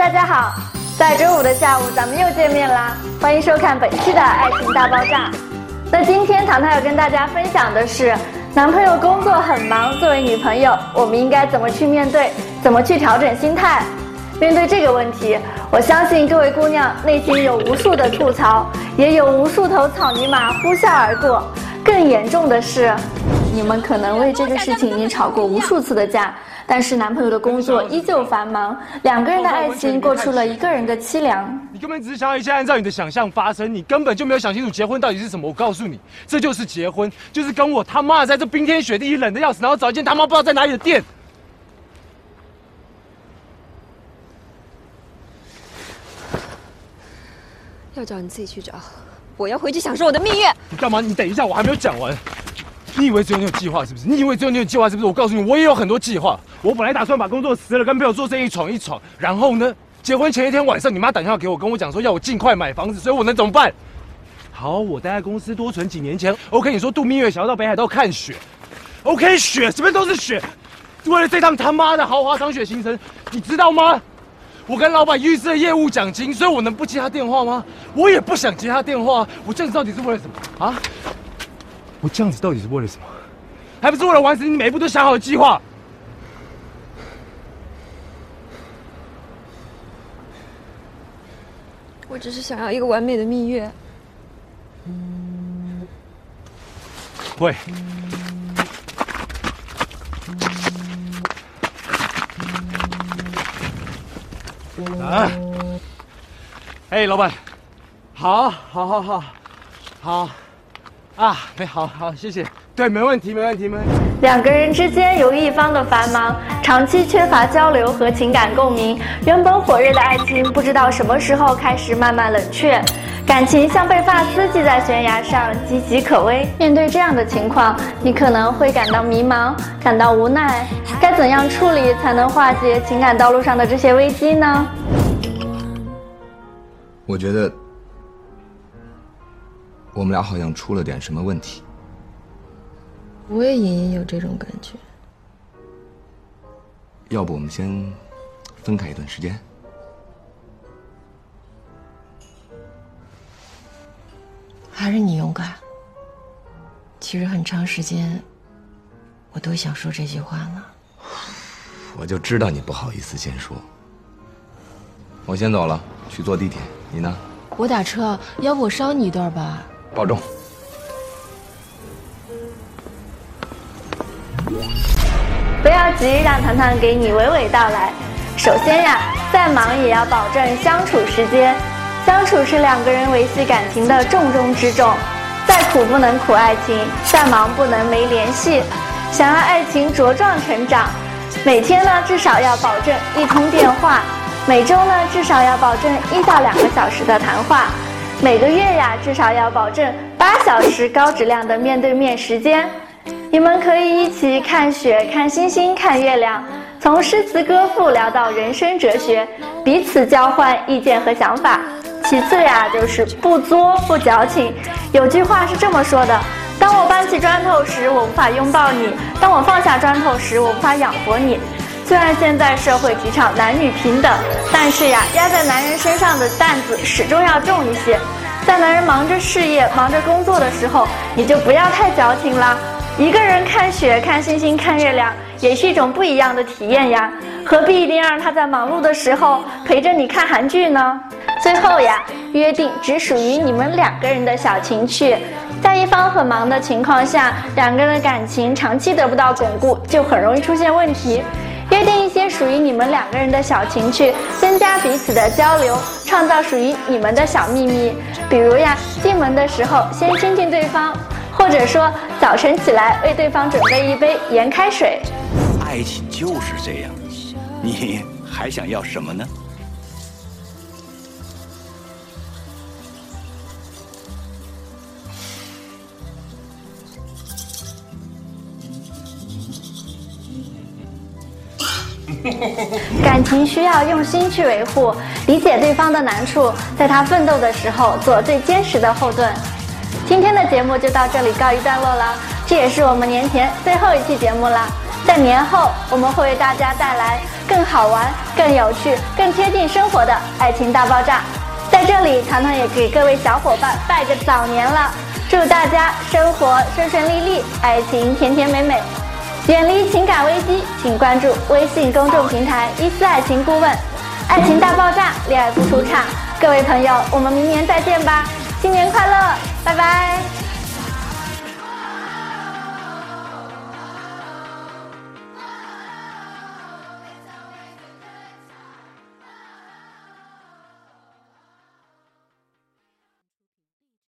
大家好，在周五的下午，咱们又见面啦！欢迎收看本期的《爱情大爆炸》。那今天糖糖要跟大家分享的是，男朋友工作很忙，作为女朋友，我们应该怎么去面对，怎么去调整心态？面对这个问题，我相信各位姑娘内心有无数的吐槽，也有无数头草泥马呼啸而过。更严重的是，你们可能为这个事情已经吵过无数次的架。但是男朋友的工作依旧繁忙，两个人的爱情过出了一个人的凄凉。你根本只是想要一切按照你的想象发生，你根本就没有想清楚结婚到底是什么。我告诉你，这就是结婚，就是跟我他妈在这冰天雪地里冷的要死，然后找一间他妈不知道在哪里的店。要找你自己去找，我要回去享受我的蜜月。你干嘛？你等一下，我还没有讲完。你以为只有你有计划是不是？你以为只有你有计划是不是？我告诉你，我也有很多计划。我本来打算把工作辞了，跟朋友做生意闯一闯。然后呢，结婚前一天晚上，你妈打电话给我，跟我讲说要我尽快买房子，所以我能怎么办？好，我待在公司多存几年钱。OK，你说度蜜月想要到北海道看雪。OK，雪这边都是雪。为了这趟他妈的豪华赏雪行程，你知道吗？我跟老板预支了业务奖金，所以我能不接他电话吗？我也不想接他电话。我这样子到底是为了什么啊？我这样子到底是为了什么？还不是为了完成你每一步都想好的计划？我只是想要一个完美的蜜月。喂。啊！哎，老板，好，好，好，好，好。啊，没，好好，谢谢。对，没问题，没问题，没问题。两个人之间由一方的繁忙，长期缺乏交流和情感共鸣，原本火热的爱情不知道什么时候开始慢慢冷却，感情像被发丝系在悬崖上，岌岌可危。面对这样的情况，你可能会感到迷茫，感到无奈，该怎样处理才能化解情感道路上的这些危机呢？我觉得。我们俩好像出了点什么问题。我也隐隐有这种感觉。要不我们先分开一段时间？还是你勇敢。其实很长时间，我都想说这句话了。我就知道你不好意思先说。我先走了，去坐地铁。你呢？我打车，要不我捎你一段吧。保重。不要急，让糖糖给你娓娓道来。首先呀，再忙也要保证相处时间，相处是两个人维系感情的重中之重。再苦不能苦爱情，再忙不能没联系。想要爱情茁壮成长，每天呢至少要保证一通电话，每周呢至少要保证一到两个小时的谈话。每个月呀，至少要保证八小时高质量的面对面时间。你们可以一起看雪、看星星、看月亮，从诗词歌赋聊到人生哲学，彼此交换意见和想法。其次呀，就是不作不矫情。有句话是这么说的：当我搬起砖头时，我无法拥抱你；当我放下砖头时，我无法养活你。虽然现在社会提倡男女平等，但是呀，压在男人身上的担子始终要重一些。在男人忙着事业、忙着工作的时候，你就不要太矫情了。一个人看雪、看星星、看月亮，也是一种不一样的体验呀。何必一定要让他在忙碌的时候陪着你看韩剧呢？最后呀，约定只属于你们两个人的小情趣，在一方很忙的情况下，两个人的感情长期得不到巩固，就很容易出现问题。约定一些属于你们两个人的小情趣，增加彼此的交流，创造属于你们的小秘密。比如呀，进门的时候先亲亲对方，或者说早晨起来为对方准备一杯盐开水。爱情就是这样，你还想要什么呢？感情需要用心去维护，理解对方的难处，在他奋斗的时候做最坚实的后盾。今天的节目就到这里告一段落了，这也是我们年前最后一期节目了。在年后，我们会为大家带来更好玩、更有趣、更贴近生活的《爱情大爆炸》。在这里，糖糖也给各位小伙伴拜个早年了，祝大家生活顺顺利利，爱情甜甜美美，远离情感危机。请关注微信公众平台“伊思爱情顾问”，《爱情大爆炸》，恋爱不出场。各位朋友，我们明年再见吧，新年快乐，拜拜。